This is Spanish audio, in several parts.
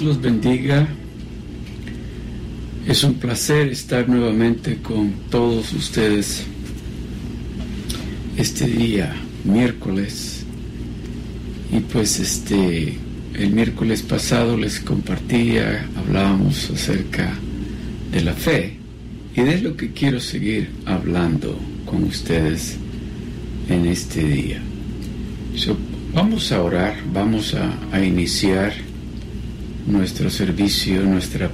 Los bendiga. Es un placer estar nuevamente con todos ustedes este día, miércoles. Y pues este, el miércoles pasado les compartía, hablábamos acerca de la fe y de lo que quiero seguir hablando con ustedes en este día. vamos a orar, vamos a iniciar nuestro servicio, nuestra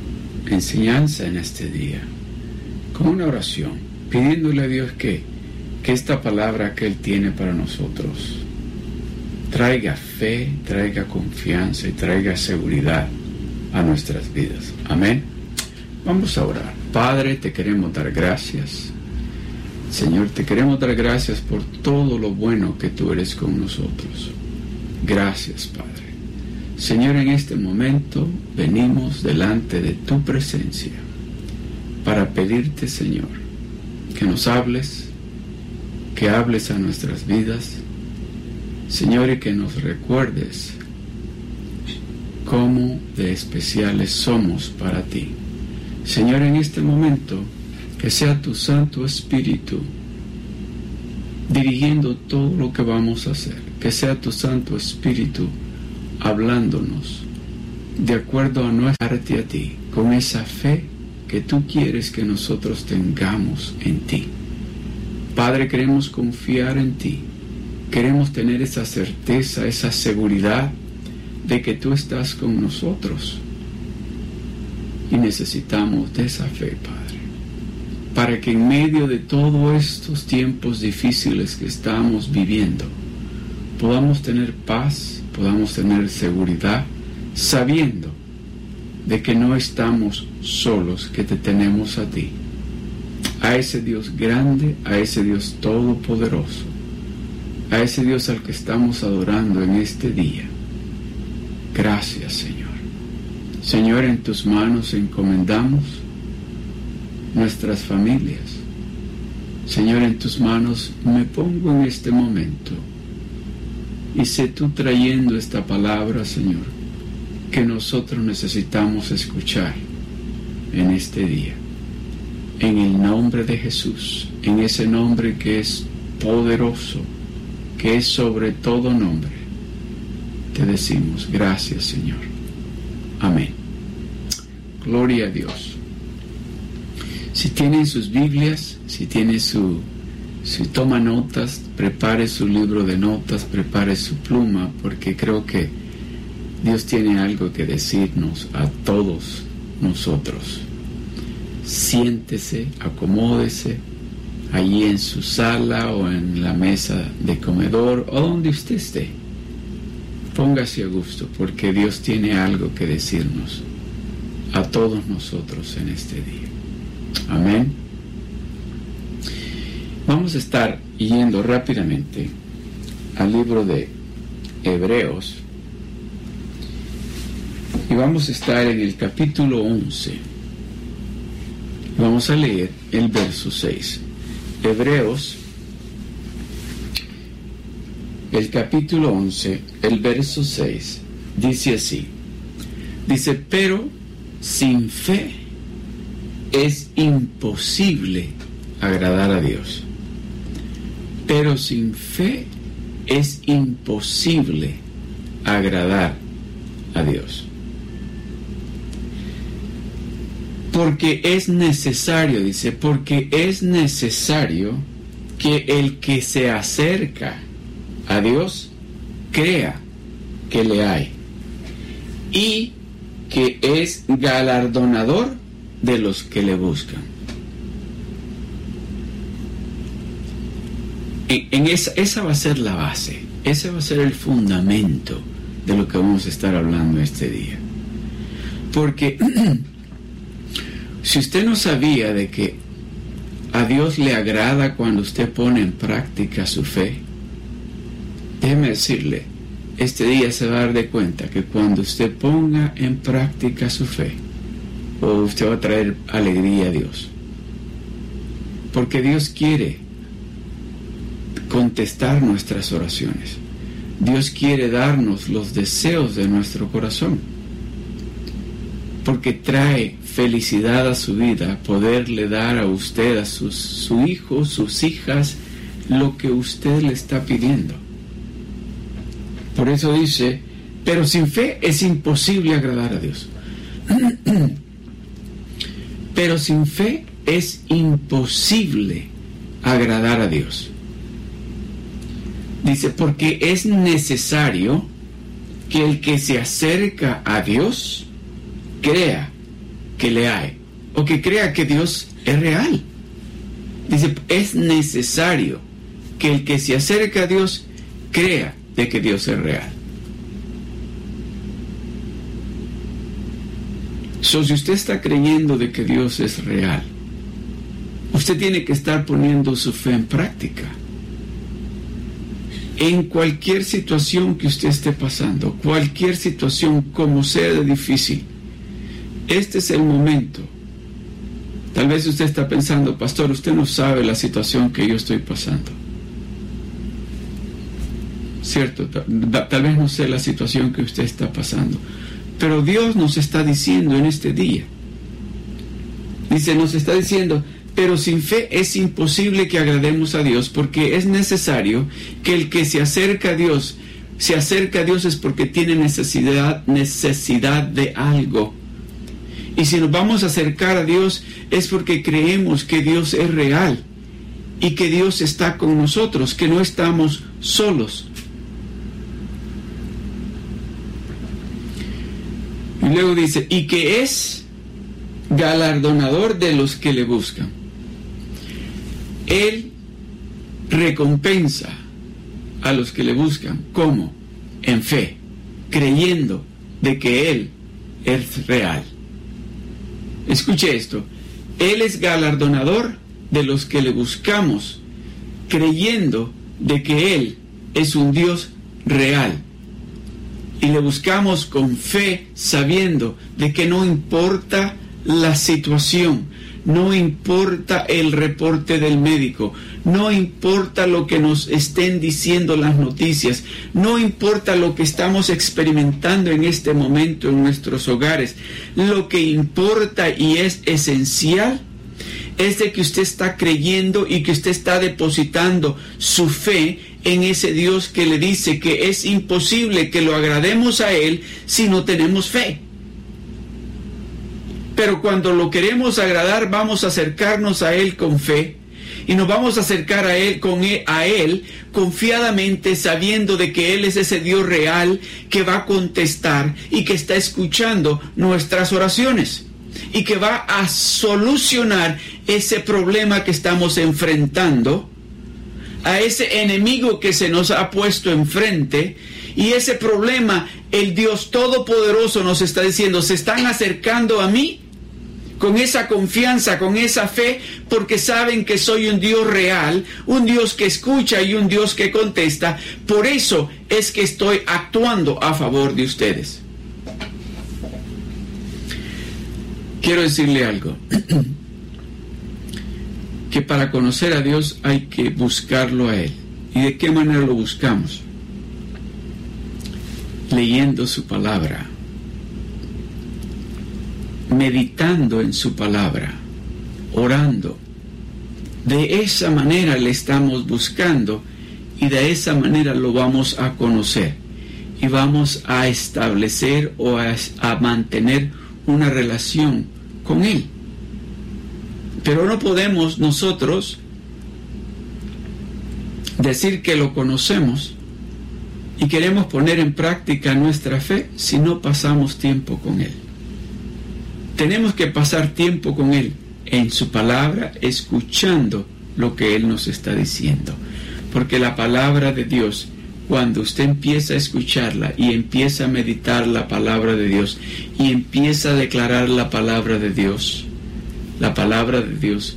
enseñanza en este día, con una oración, pidiéndole a Dios que, que esta palabra que Él tiene para nosotros traiga fe, traiga confianza y traiga seguridad a nuestras vidas. Amén. Vamos a orar. Padre, te queremos dar gracias. Señor, te queremos dar gracias por todo lo bueno que tú eres con nosotros. Gracias, Padre. Señor, en este momento venimos delante de tu presencia para pedirte, Señor, que nos hables, que hables a nuestras vidas, Señor, y que nos recuerdes cómo de especiales somos para ti. Señor, en este momento, que sea tu Santo Espíritu dirigiendo todo lo que vamos a hacer, que sea tu Santo Espíritu hablándonos de acuerdo a nuestra arte a ti, con esa fe que tú quieres que nosotros tengamos en ti. Padre, queremos confiar en ti, queremos tener esa certeza, esa seguridad de que tú estás con nosotros. Y necesitamos de esa fe, Padre, para que en medio de todos estos tiempos difíciles que estamos viviendo, podamos tener paz, podamos tener seguridad sabiendo de que no estamos solos, que te tenemos a ti, a ese Dios grande, a ese Dios todopoderoso, a ese Dios al que estamos adorando en este día. Gracias Señor. Señor, en tus manos encomendamos nuestras familias. Señor, en tus manos me pongo en este momento y sé tú trayendo esta palabra, Señor, que nosotros necesitamos escuchar en este día. En el nombre de Jesús, en ese nombre que es poderoso, que es sobre todo nombre, te decimos gracias, Señor. Amén. Gloria a Dios. Si tienen sus Biblias, si tienen su si toma notas, prepare su libro de notas, prepare su pluma, porque creo que Dios tiene algo que decirnos a todos nosotros. Siéntese, acomódese allí en su sala o en la mesa de comedor o donde usted esté. Póngase a gusto porque Dios tiene algo que decirnos a todos nosotros en este día. Amén. Vamos a estar yendo rápidamente al libro de Hebreos y vamos a estar en el capítulo 11. Vamos a leer el verso 6. Hebreos, el capítulo 11, el verso 6, dice así. Dice, pero sin fe es imposible agradar a Dios. Pero sin fe es imposible agradar a Dios. Porque es necesario, dice, porque es necesario que el que se acerca a Dios crea que le hay y que es galardonador de los que le buscan. En, esa, esa va a ser la base, ese va a ser el fundamento de lo que vamos a estar hablando este día. Porque si usted no sabía de que a Dios le agrada cuando usted pone en práctica su fe, déjeme decirle, este día se va a dar de cuenta que cuando usted ponga en práctica su fe, usted va a traer alegría a Dios. Porque Dios quiere contestar nuestras oraciones. Dios quiere darnos los deseos de nuestro corazón. porque trae felicidad a su vida poderle dar a usted, a sus, su hijo, sus hijas, lo que usted le está pidiendo. Por eso dice, pero sin fe es imposible agradar a Dios. pero sin fe es imposible agradar a Dios. Dice, porque es necesario que el que se acerca a Dios crea que le hay o que crea que Dios es real. Dice, es necesario que el que se acerca a Dios crea de que Dios es real. So, si usted está creyendo de que Dios es real, usted tiene que estar poniendo su fe en práctica. En cualquier situación que usted esté pasando, cualquier situación como sea de difícil, este es el momento. Tal vez usted está pensando, pastor, usted no sabe la situación que yo estoy pasando. Cierto, tal vez no sé la situación que usted está pasando. Pero Dios nos está diciendo en este día, dice, nos está diciendo, pero sin fe es imposible que agrademos a Dios porque es necesario que el que se acerca a Dios, se acerca a Dios es porque tiene necesidad, necesidad de algo. Y si nos vamos a acercar a Dios es porque creemos que Dios es real y que Dios está con nosotros, que no estamos solos. Y luego dice, y que es galardonador de los que le buscan. Él recompensa a los que le buscan. ¿Cómo? En fe, creyendo de que Él es real. Escuche esto. Él es galardonador de los que le buscamos, creyendo de que Él es un Dios real y le buscamos con fe, sabiendo de que no importa la situación, no importa el reporte del médico, no importa lo que nos estén diciendo las noticias, no importa lo que estamos experimentando en este momento en nuestros hogares, lo que importa y es esencial es de que usted está creyendo y que usted está depositando su fe en ese Dios que le dice que es imposible que lo agrademos a Él si no tenemos fe. Pero cuando lo queremos agradar, vamos a acercarnos a Él con fe y nos vamos a acercar a él con e, a él confiadamente sabiendo de que él es ese Dios real que va a contestar y que está escuchando nuestras oraciones y que va a solucionar ese problema que estamos enfrentando a ese enemigo que se nos ha puesto enfrente y ese problema el Dios Todopoderoso nos está diciendo, se están acercando a mí con esa confianza, con esa fe, porque saben que soy un Dios real, un Dios que escucha y un Dios que contesta. Por eso es que estoy actuando a favor de ustedes. Quiero decirle algo. que para conocer a Dios hay que buscarlo a Él. ¿Y de qué manera lo buscamos? Leyendo su palabra, meditando en su palabra, orando. De esa manera le estamos buscando y de esa manera lo vamos a conocer y vamos a establecer o a, mantener una relación con Él. Pero no podemos nosotros decir que lo conocemos y queremos poner en práctica nuestra fe si no pasamos tiempo con Él. Tenemos que pasar tiempo con Él en su palabra, escuchando lo que Él nos está diciendo. Porque la palabra de Dios, cuando usted empieza a escucharla y empieza a meditar la palabra de Dios y empieza a declarar la palabra de Dios, la palabra de Dios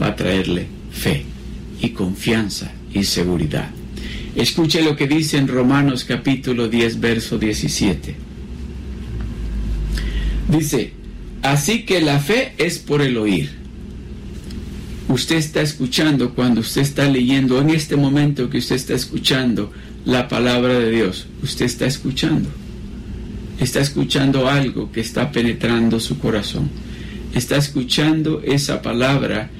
va a traerle fe y confianza y seguridad. Escuche lo que dice en Romanos capítulo 10, verso 17. Dice, así que la fe es por el oír. Usted está escuchando cuando usted está leyendo, en este momento que usted está escuchando la palabra de Dios, usted está escuchando. está escuchando algo que está penetrando su corazón. Está escuchando esa palabra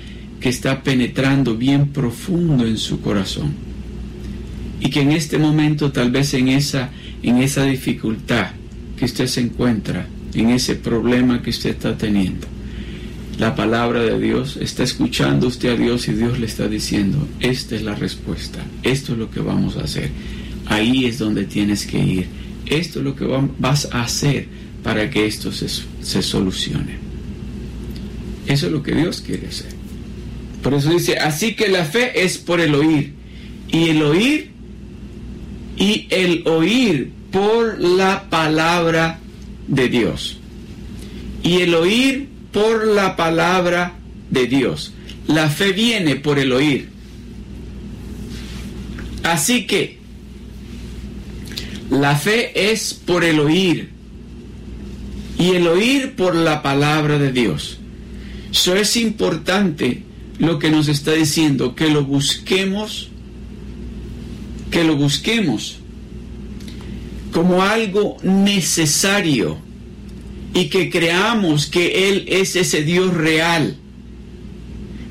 que está penetrando bien profundo en su corazón. Y que en este momento, tal vez en esa, en esa dificultad que usted se encuentra, en ese problema que usted está teniendo, la palabra de Dios, está escuchando usted a Dios y Dios le está diciendo, esta es la respuesta, esto es lo que vamos a hacer, ahí es donde tienes que ir, esto es lo que vas a hacer para que esto se, se solucione. Eso es lo que Dios quiere hacer. Por eso dice, así que la fe es por el oír, y el oír, y el oír por la palabra de Dios. Y el oír por la palabra de Dios. La fe viene por el oír. Así que la fe es por el oír y el oír por la palabra de Dios. Eso es importante lo que nos está diciendo, que lo busquemos, que lo busquemos como algo necesario y que creamos que Él es ese Dios real.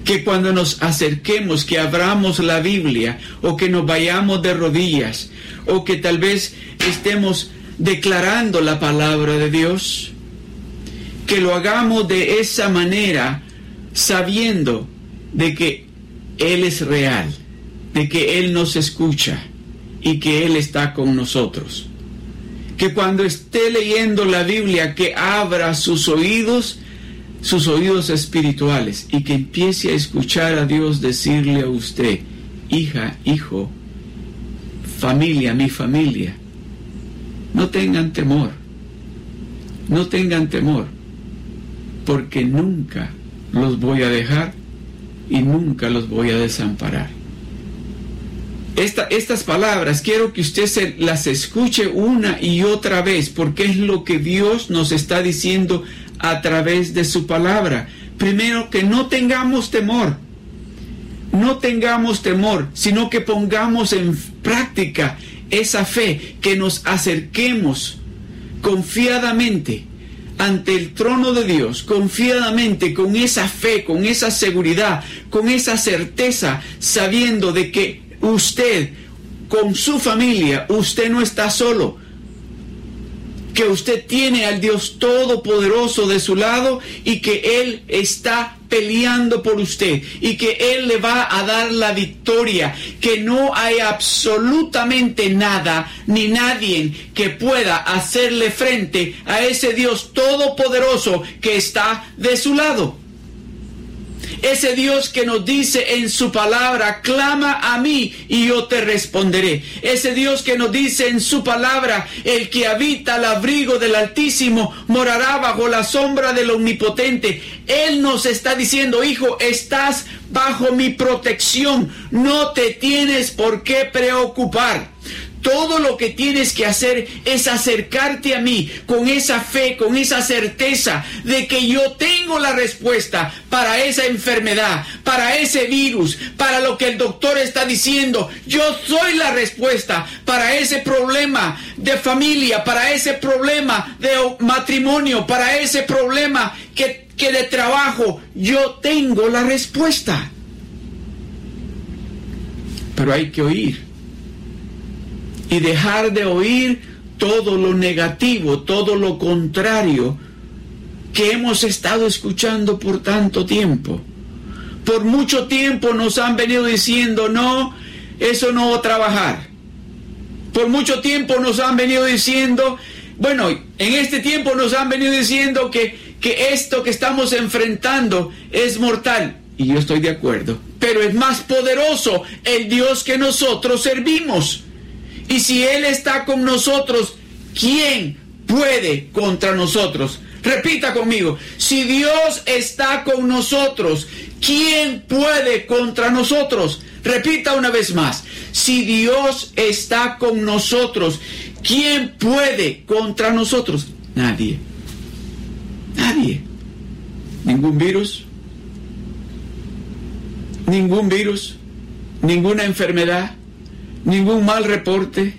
Que cuando nos acerquemos, que abramos la Biblia o que nos vayamos de rodillas o que tal vez estemos declarando la palabra de Dios, que lo hagamos de esa manera sabiendo de que Él es real, de que Él nos escucha y que Él está con nosotros que cuando esté leyendo la Biblia, que abra sus oídos, sus oídos espirituales, y que empiece a escuchar a Dios decirle a usted, hija, hijo, familia, mi familia, no tengan temor, no tengan temor, porque nunca los voy a dejar y nunca los voy a desamparar estas palabras quiero que usted se las escuche una y otra vez, porque es lo que Dios nos está diciendo a través de su palabra. Primero, que no tengamos temor, no tengamos temor, sino que pongamos en práctica esa fe, que nos acerquemos confiadamente ante el trono de Dios, confiadamente, con esa fe, con esa seguridad, con esa certeza, sabiendo de que usted con su familia, usted no está solo. Que usted tiene al Dios Todopoderoso de su lado y que Él está peleando por usted y que Él le va a dar la victoria, que no hay absolutamente nada ni nadie que pueda hacerle frente a ese Dios Todopoderoso que está de su lado. Ese Dios que nos dice en su palabra, clama a mí y yo te responderé. Ese Dios que nos dice en su palabra, el que habita al abrigo del Altísimo morará bajo la sombra del Omnipotente. Él nos está diciendo, hijo, estás bajo mi protección. No te tienes por qué preocupar. Todo lo que tienes que hacer es acercarte a mí con esa fe, con esa certeza de que yo tengo la respuesta para esa enfermedad, para ese virus, para lo que el doctor está diciendo. Yo soy la respuesta para ese problema de familia, para ese problema de matrimonio, para ese problema que, que de trabajo. Yo tengo la respuesta. Pero hay que oír y dejar de oír todo lo negativo, todo lo contrario que hemos estado escuchando por tanto tiempo. Por mucho tiempo nos han venido diciendo, no, eso no va a trabajar. Por mucho tiempo nos han venido diciendo, bueno, en este tiempo nos han venido diciendo que, que esto que estamos enfrentando es mortal. Y yo estoy de acuerdo. Pero es más poderoso el Dios que nosotros servimos. Y si Él está con nosotros, ¿quién puede contra nosotros? Repita conmigo, si Dios está con nosotros, ¿quién puede contra nosotros? Repita una vez más, si Dios está con nosotros, ¿quién puede contra nosotros? Nadie. Nadie. Ningún virus. Ningún virus. Ninguna enfermedad ningún mal reporte,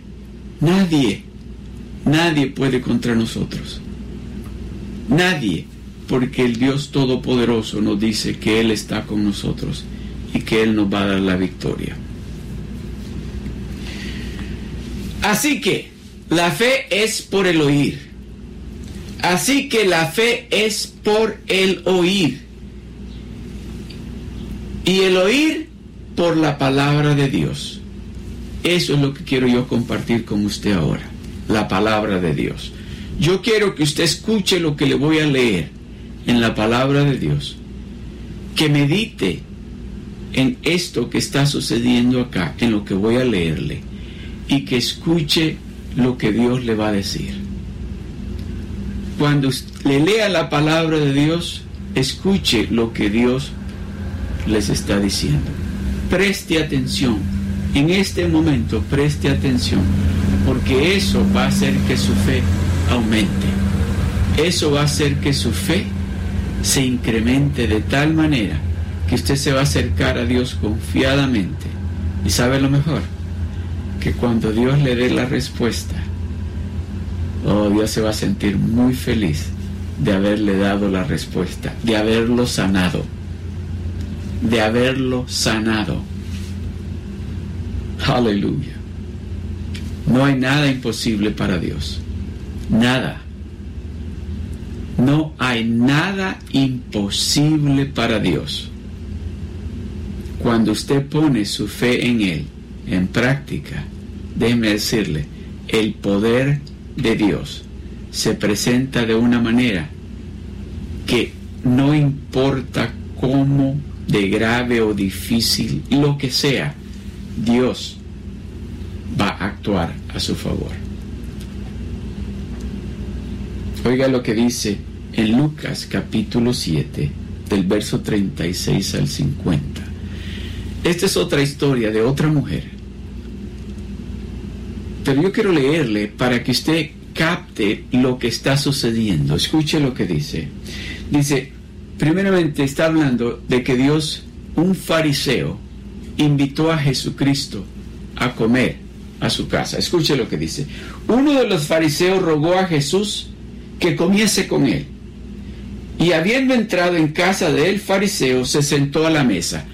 nadie, Nadie puede contra nosotros. Nadie, porque el Dios Todopoderoso nos dice que Él está con nosotros y que Él nos va a dar la victoria. Así que la fe es por el oír. Así que la fe es por el oír. Y el oír por la palabra de Dios. Eso es lo que quiero yo compartir con usted ahora. La palabra de Dios. Yo quiero que usted escuche lo que le voy a leer en la palabra de Dios. Que medite en esto que está sucediendo acá, en lo que voy a leerle. Y que escuche lo que Dios le va a decir. Cuando le lea la palabra de Dios, escuche lo que Dios les está diciendo. Preste atención. En este momento preste atención, porque eso va a hacer que su fe aumente. Eso va a hacer que su fe se incremente de tal manera que usted se va a acercar a Dios confiadamente. Y sabe lo mejor, que cuando Dios le dé la respuesta, oh, Dios se va a sentir muy feliz de haberle dado la respuesta, de haberlo sanado, de haberlo sanado. Aleluya. No hay nada imposible para Dios. Nada. No hay nada imposible para Dios. Cuando usted pone su fe en Él, en práctica, déjeme decirle, el poder de Dios se presenta de una manera que no importa cómo de grave o difícil, lo que sea, Dios va a actuar a su favor. Oiga lo que dice en Lucas capítulo 7, del verso 36 al 50. Esta es otra historia de otra mujer pero yo quiero leerle para que usted capte lo que está sucediendo. Escuche lo que dice. Dice, primeramente está hablando de que Dios, un fariseo, invitó a Jesucristo a comer a su casa. Escuche lo que dice. Uno de los fariseos rogó a Jesús que comiese con él. Y habiendo entrado en casa del fariseo, se sentó a la mesa.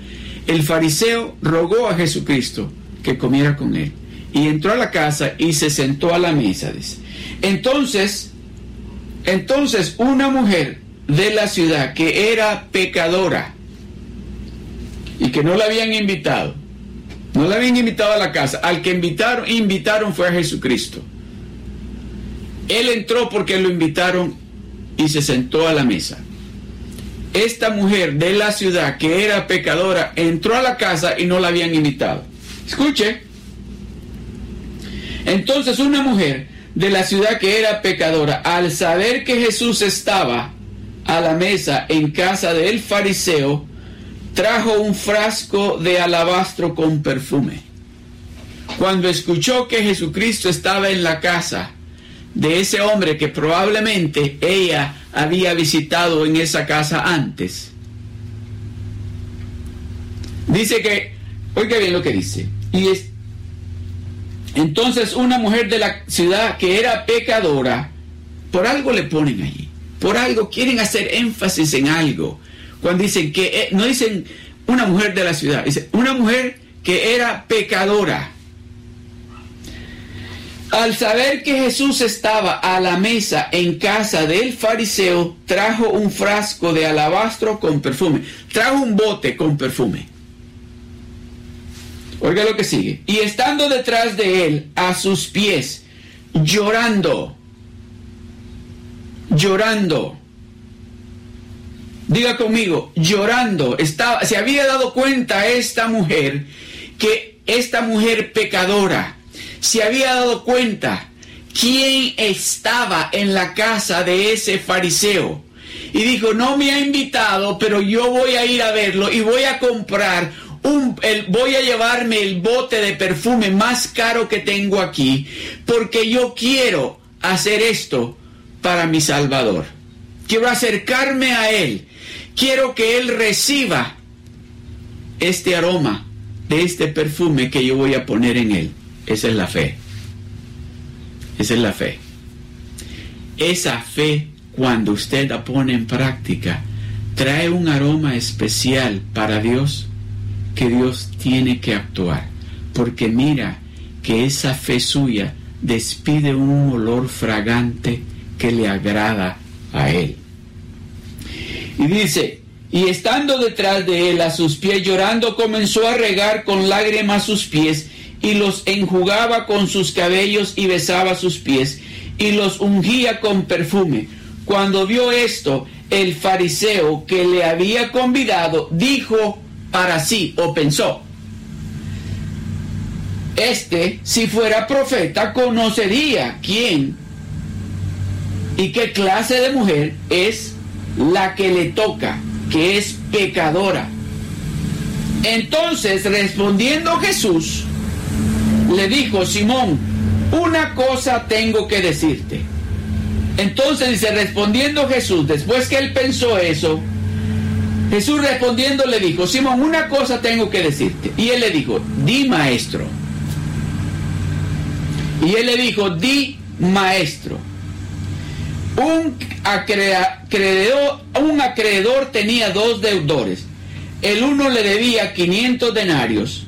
El fariseo rogó a Jesucristo que comiera con él y entró a la casa y se sentó a la mesa. Dice. Entonces, entonces una mujer de la ciudad que era pecadora y que no la habían invitado, no la habían invitado a la casa, al que invitaron, invitaron fue a Jesucristo. Él entró porque lo invitaron y se sentó a la mesa. Esta mujer de la ciudad que era pecadora entró a la casa y no la habían invitado. Escuche, entonces una mujer de la ciudad que era pecadora, al saber que Jesús estaba a la mesa en casa del fariseo, trajo un frasco de alabastro con perfume. Cuando escuchó que Jesucristo estaba en la casa de ese hombre que probablemente ella había visitado en esa casa antes, dice que, oiga bien lo que dice, y es, entonces una mujer de la ciudad que era pecadora, por algo le ponen allí, por algo quieren hacer énfasis en algo. Cuando dicen que, eh, no dicen una mujer de la ciudad, dicen una mujer que era pecadora. Al saber que Jesús estaba a la mesa en casa del fariseo, trajo un frasco de alabastro con perfume, trajo un bote con perfume. Oiga lo que sigue. Y estando detrás de él, a sus pies, llorando, llorando. Diga conmigo, llorando. Estaba, se había dado cuenta esta mujer que esta mujer pecadora se había dado cuenta quién estaba en la casa de ese fariseo. Y dijo, no me ha invitado, pero yo voy a ir a verlo y voy a comprar voy a llevarme el bote de perfume más caro que tengo aquí, porque yo quiero hacer esto para mi Salvador. Quiero acercarme a Él. Quiero que Él reciba este aroma de este perfume que yo voy a poner en Él. Esa es la fe. Esa es la fe. esa fe, cuando usted la pone en práctica, trae un aroma especial para Dios que Dios tiene que actuar. Porque mira que esa fe suya despide un olor fragante que le agrada a Él. Y dice, y estando detrás de él a sus pies llorando, comenzó a regar con lágrimas sus pies y los enjugaba con sus cabellos y besaba sus pies y los ungía con perfume. Cuando vio esto, el fariseo que le había convidado dijo para sí o pensó, este, si fuera profeta, conocería quién y qué clase de mujer es la que le toca, que es pecadora. Entonces, respondiendo Jesús, le dijo, Simón, una cosa tengo que decirte. Entonces dice, respondiendo Jesús, después que él pensó eso, Jesús respondiendo le dijo, Simón, una cosa tengo que decirte. Y él le dijo, di maestro. Y él le dijo, di maestro. Un acreedor, un acreedor tenía dos deudores. El uno le debía 500 denarios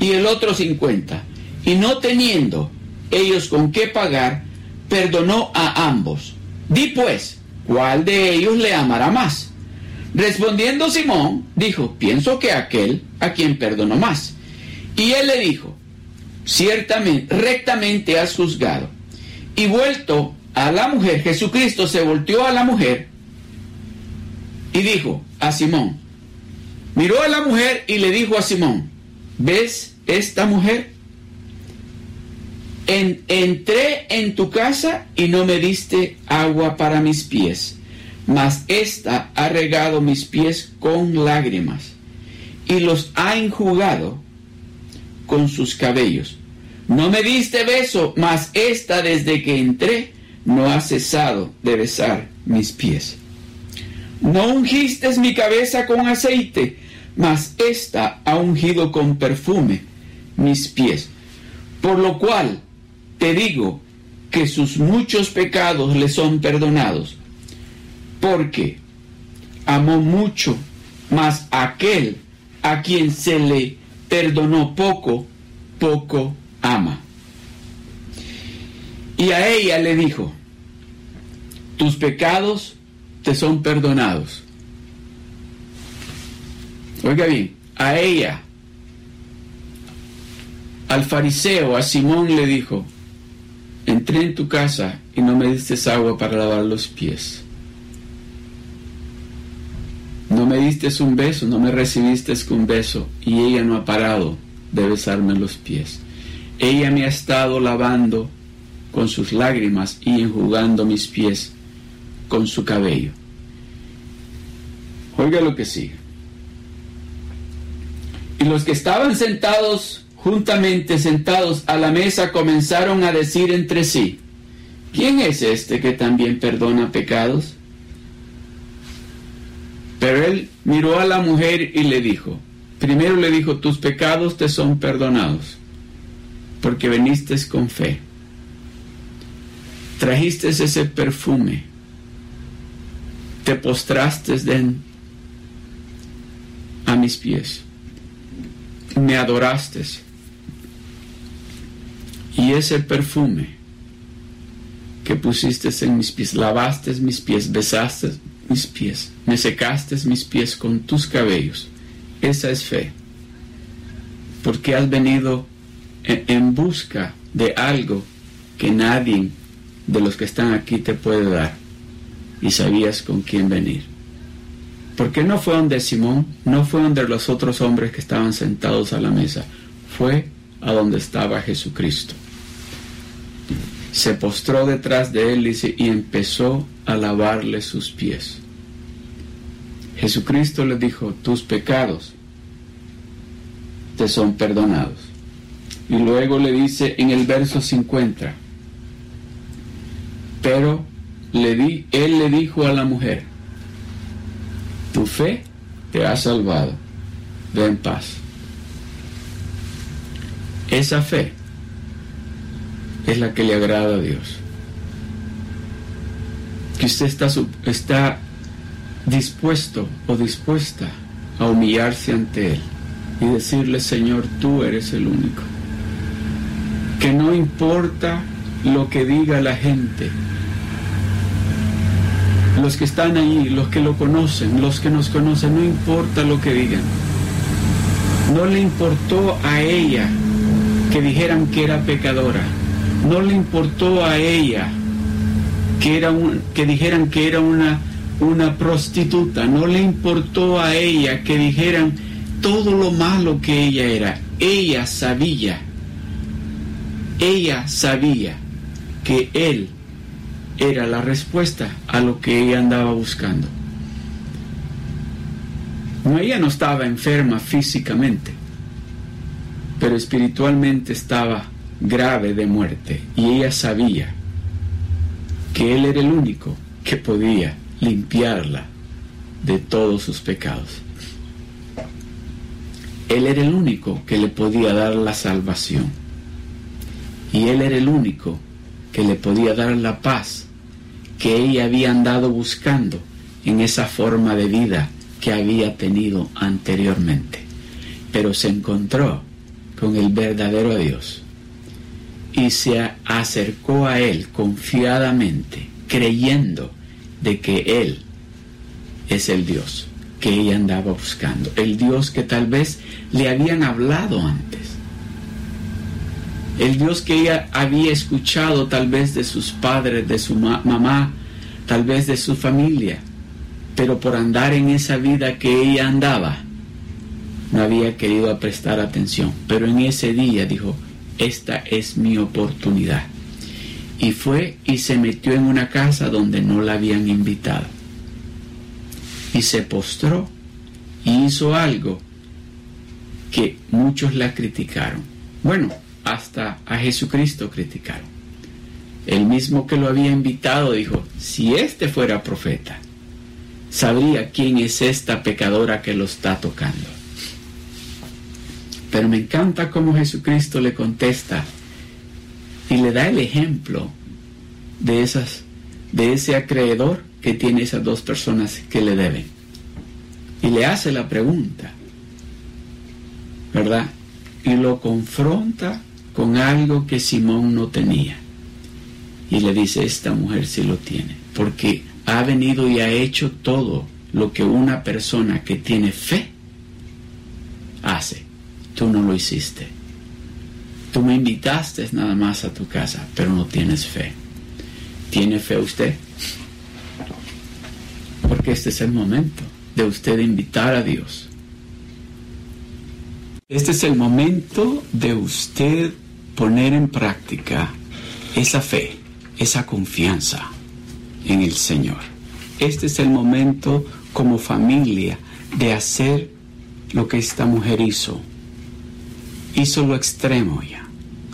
y el otro 50. Y no teniendo ellos con qué pagar, perdonó a ambos. Di pues, ¿cuál de ellos le amará más? Respondiendo Simón, dijo, pienso que aquel a quien perdonó más. Y él le dijo, ciertamente, rectamente has juzgado. Y vuelto a la mujer, Jesucristo se volteó a la mujer y dijo a Simón, miró a la mujer y le dijo a Simón, ¿ves esta mujer? entré en tu casa y no me diste agua para mis pies, mas ésta ha regado mis pies con lágrimas y los ha enjugado con sus cabellos. No me diste beso, mas ésta desde que entré no ha cesado de besar mis pies. No ungiste mi cabeza con aceite, mas ésta ha ungido con perfume mis pies. Por lo cual te digo que sus muchos pecados le son perdonados, porque amó mucho, mas aquel a quien se le perdonó poco, poco ama. Y a ella le dijo, tus pecados te son perdonados. Oiga bien, a ella, al fariseo, a Simón le dijo, entré en tu casa y no me diste agua para lavar los pies. No me diste un beso, no me recibiste con un beso y ella no ha parado de besarme los pies. Ella me ha estado lavando con sus lágrimas y enjugando mis pies con su cabello. Oiga lo que sigue. Y los que estaban sentados, juntamente sentados a la mesa, comenzaron a decir entre sí, ¿quién es este que también perdona pecados? Pero él miró a la mujer y le dijo, primero le dijo, tus pecados te son perdonados, porque viniste con fe trajiste ese perfume, te postraste a mis pies, me adoraste. Y ese perfume que pusiste en mis pies, lavaste mis pies, besaste mis pies, me secaste mis pies con tus cabellos, esa es fe. Porque has venido en busca de algo que nadie de los que están aquí te puede dar y sabías con quién venir. Porque no fue donde Simón, no fue donde los otros hombres que estaban sentados a la mesa, fue a donde estaba Jesucristo. Se postró detrás de él y empezó a lavarle sus pies. Jesucristo le dijo, tus pecados te son perdonados. Y luego le dice en el verso 50, pero le di, él le dijo a la mujer, tu fe te ha salvado, ve en paz. Esa fe es la que le agrada a Dios. que usted está, está dispuesto o dispuesta a humillarse ante Él y decirle, Señor, tú eres el único. Que no importa lo que diga la gente, los que están ahí, los que lo conocen, los que nos conocen, no importa lo que digan. No le importó a ella que dijeran que era pecadora. No le importó a ella que, era un, que dijeran que era una, una prostituta. No le importó a ella que dijeran todo lo malo que ella era. Ella sabía, ella sabía que él era la respuesta a lo que ella andaba buscando. No, ella no estaba enferma físicamente, pero espiritualmente estaba grave de muerte y ella sabía que Él era el único que podía limpiarla de todos sus pecados. Él era el único que le podía dar la salvación. Y Él era el único que le podía dar la paz que ella había andado buscando en esa forma de vida que había tenido anteriormente. Pero se encontró con el verdadero Dios y se acercó a Él confiadamente, creyendo de que Él es el Dios que ella andaba buscando, el Dios que tal vez le habían hablado antes, el Dios que ella había escuchado tal vez de sus padres, de su mamá, tal vez de su familia, pero por andar en esa vida que ella andaba, no había querido prestar atención. Pero en ese día dijo, esta es mi oportunidad. Y fue y se metió en una casa donde no la habían invitado. Y se postró y hizo algo que muchos la criticaron. Bueno, hasta a Jesucristo criticaron. El mismo que lo había invitado dijo, si este fuera profeta, sabría quién es esta pecadora que lo está tocando. Pero me encanta cómo Jesucristo le contesta y le da el ejemplo de esas de ese acreedor que tiene esas dos personas que le deben. Y le hace la pregunta, ¿verdad? Y lo confronta con algo que Simón no tenía. Y le dice, esta mujer sí lo tiene, porque ha venido y ha hecho todo lo que una persona que tiene fe hace. Tú no lo hiciste. Tú me invitaste nada más a tu casa, pero no tienes fe. ¿Tiene fe usted? Porque este es el momento de usted invitar a Dios. Este es el momento de usted poner en práctica esa fe, esa confianza en el Señor. Este es el momento como familia de hacer lo que esta mujer hizo. Hizo lo extremo ya.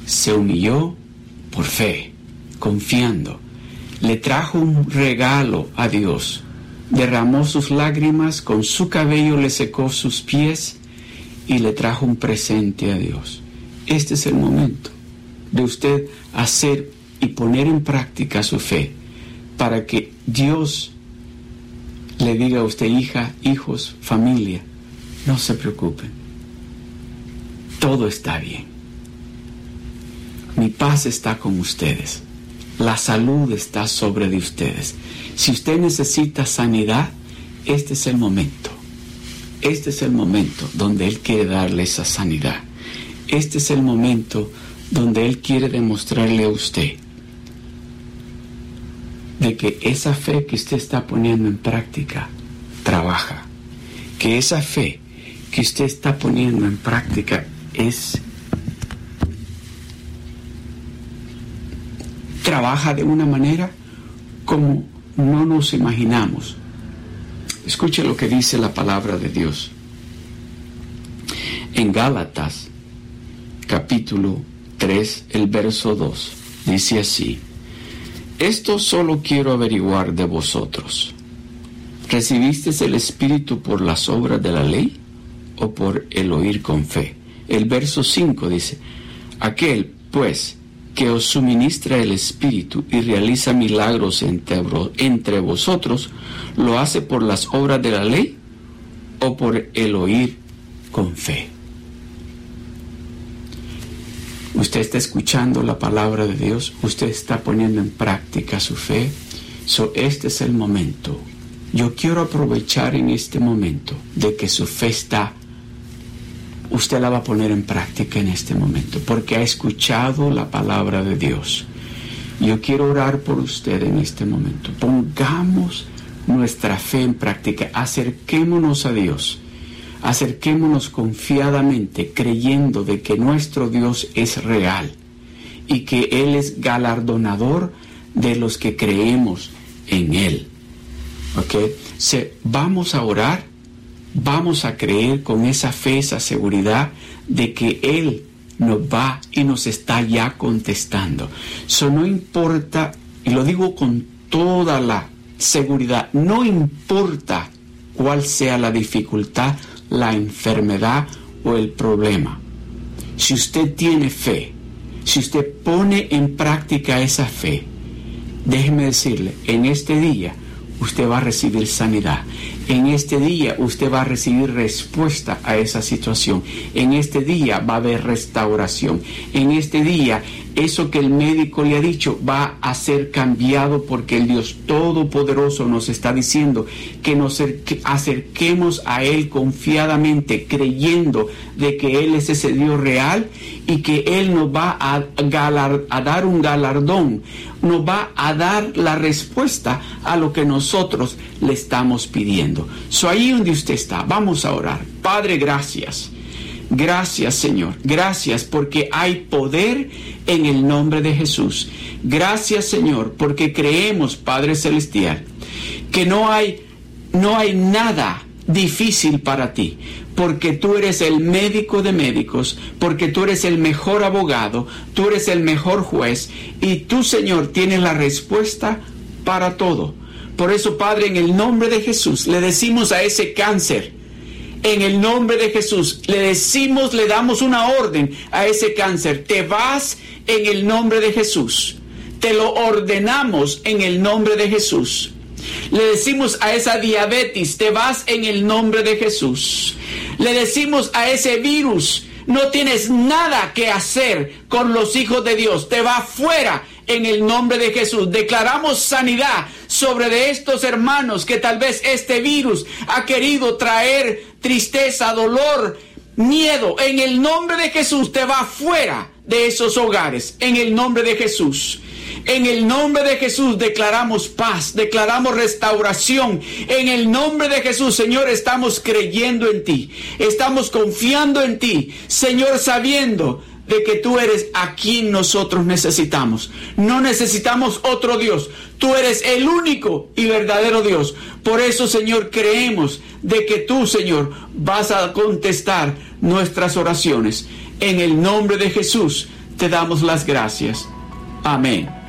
Se humilló por fe, confiando. Le trajo un regalo a Dios. Derramó sus lágrimas, con su cabello le secó sus pies y le trajo un presente a Dios. Este es el momento de usted hacer y poner en práctica su fe para que Dios le diga a usted, hija, hijos, familia, no se preocupen, todo está bien. Mi paz está con ustedes, la salud está sobre de ustedes. Si usted necesita sanidad, este es el momento. Este es el momento donde Él quiere darle esa sanidad. Este es el momento donde Él quiere demostrarle a usted de que esa fe que usted está poniendo en práctica trabaja, que esa fe que usted está poniendo en práctica es trabaja de una manera como no nos imaginamos. Escuche lo que dice la palabra de Dios. En Gálatas, capítulo 3, el verso 2, dice así, esto solo quiero averiguar de vosotros. ¿Recibisteis el Espíritu por las obras de la ley o por el oír con fe? El verso 5 dice, aquel, pues, que os suministra el Espíritu y realiza milagros entre, entre vosotros, ¿lo hace por las obras de la ley o por el oír con fe? Usted está escuchando la palabra de Dios, usted está poniendo en práctica su fe. So, este es el momento. Yo quiero aprovechar en este momento de que su fe está usted la va a poner en práctica en este momento, porque ha escuchado la palabra de Dios. Yo quiero orar por usted en este momento. Pongamos nuestra fe en práctica, acerquémonos a Dios, acerquémonos confiadamente, creyendo de que nuestro Dios es real y que Él es galardonador de los que creemos en Él. ¿Ok? Se, vamos a orar vamos a creer con esa fe, esa seguridad de que Él nos va y nos está ya contestando. Eso no importa, y lo digo con toda la seguridad, no importa cuál sea la dificultad, la enfermedad o el problema. Si usted tiene fe, si usted pone en práctica esa fe, déjeme decirle, en este día usted va a recibir sanidad. En este día usted va a recibir respuesta a esa situación. En este día va a haber restauración. En este día eso que el médico le ha dicho va a ser cambiado porque el Dios Todopoderoso nos está diciendo que nos acerquemos a Él confiadamente, creyendo de que Él es ese Dios real y que Él nos va a, a dar un galardón, nos va a dar la respuesta a lo que nosotros le estamos pidiendo. So ahí donde usted está, vamos a orar. Padre, gracias. Gracias Señor, gracias porque hay poder en el nombre de Jesús. Gracias Señor porque creemos Padre Celestial que no hay, no hay nada difícil para ti, porque tú eres el médico de médicos, porque tú eres el mejor abogado, tú eres el mejor juez y tú Señor tienes la respuesta para todo. Por eso Padre, en el nombre de Jesús le decimos a ese cáncer, en el nombre de Jesús. Le decimos, le damos una orden a ese cáncer. Te vas en el nombre de Jesús. Te lo ordenamos en el nombre de Jesús. Le decimos a esa diabetes, te vas en el nombre de Jesús. Le decimos a ese virus, no tienes nada que hacer con los hijos de Dios. Te va fuera en el nombre de Jesús. Declaramos sanidad sobre de estos hermanos que tal vez este virus ha querido traer tristeza, dolor, miedo. En el nombre de Jesús te va fuera de esos hogares. En el nombre de Jesús. En el nombre de Jesús declaramos paz, declaramos restauración. En el nombre de Jesús, Señor, estamos creyendo en ti. Estamos confiando en ti, Señor, sabiendo de que tú eres a quien nosotros necesitamos. No necesitamos otro Dios. Tú eres el único y verdadero Dios. Por eso, Señor, creemos de que tú, Señor, vas a contestar nuestras oraciones. En el nombre de Jesús te damos las gracias. Amén.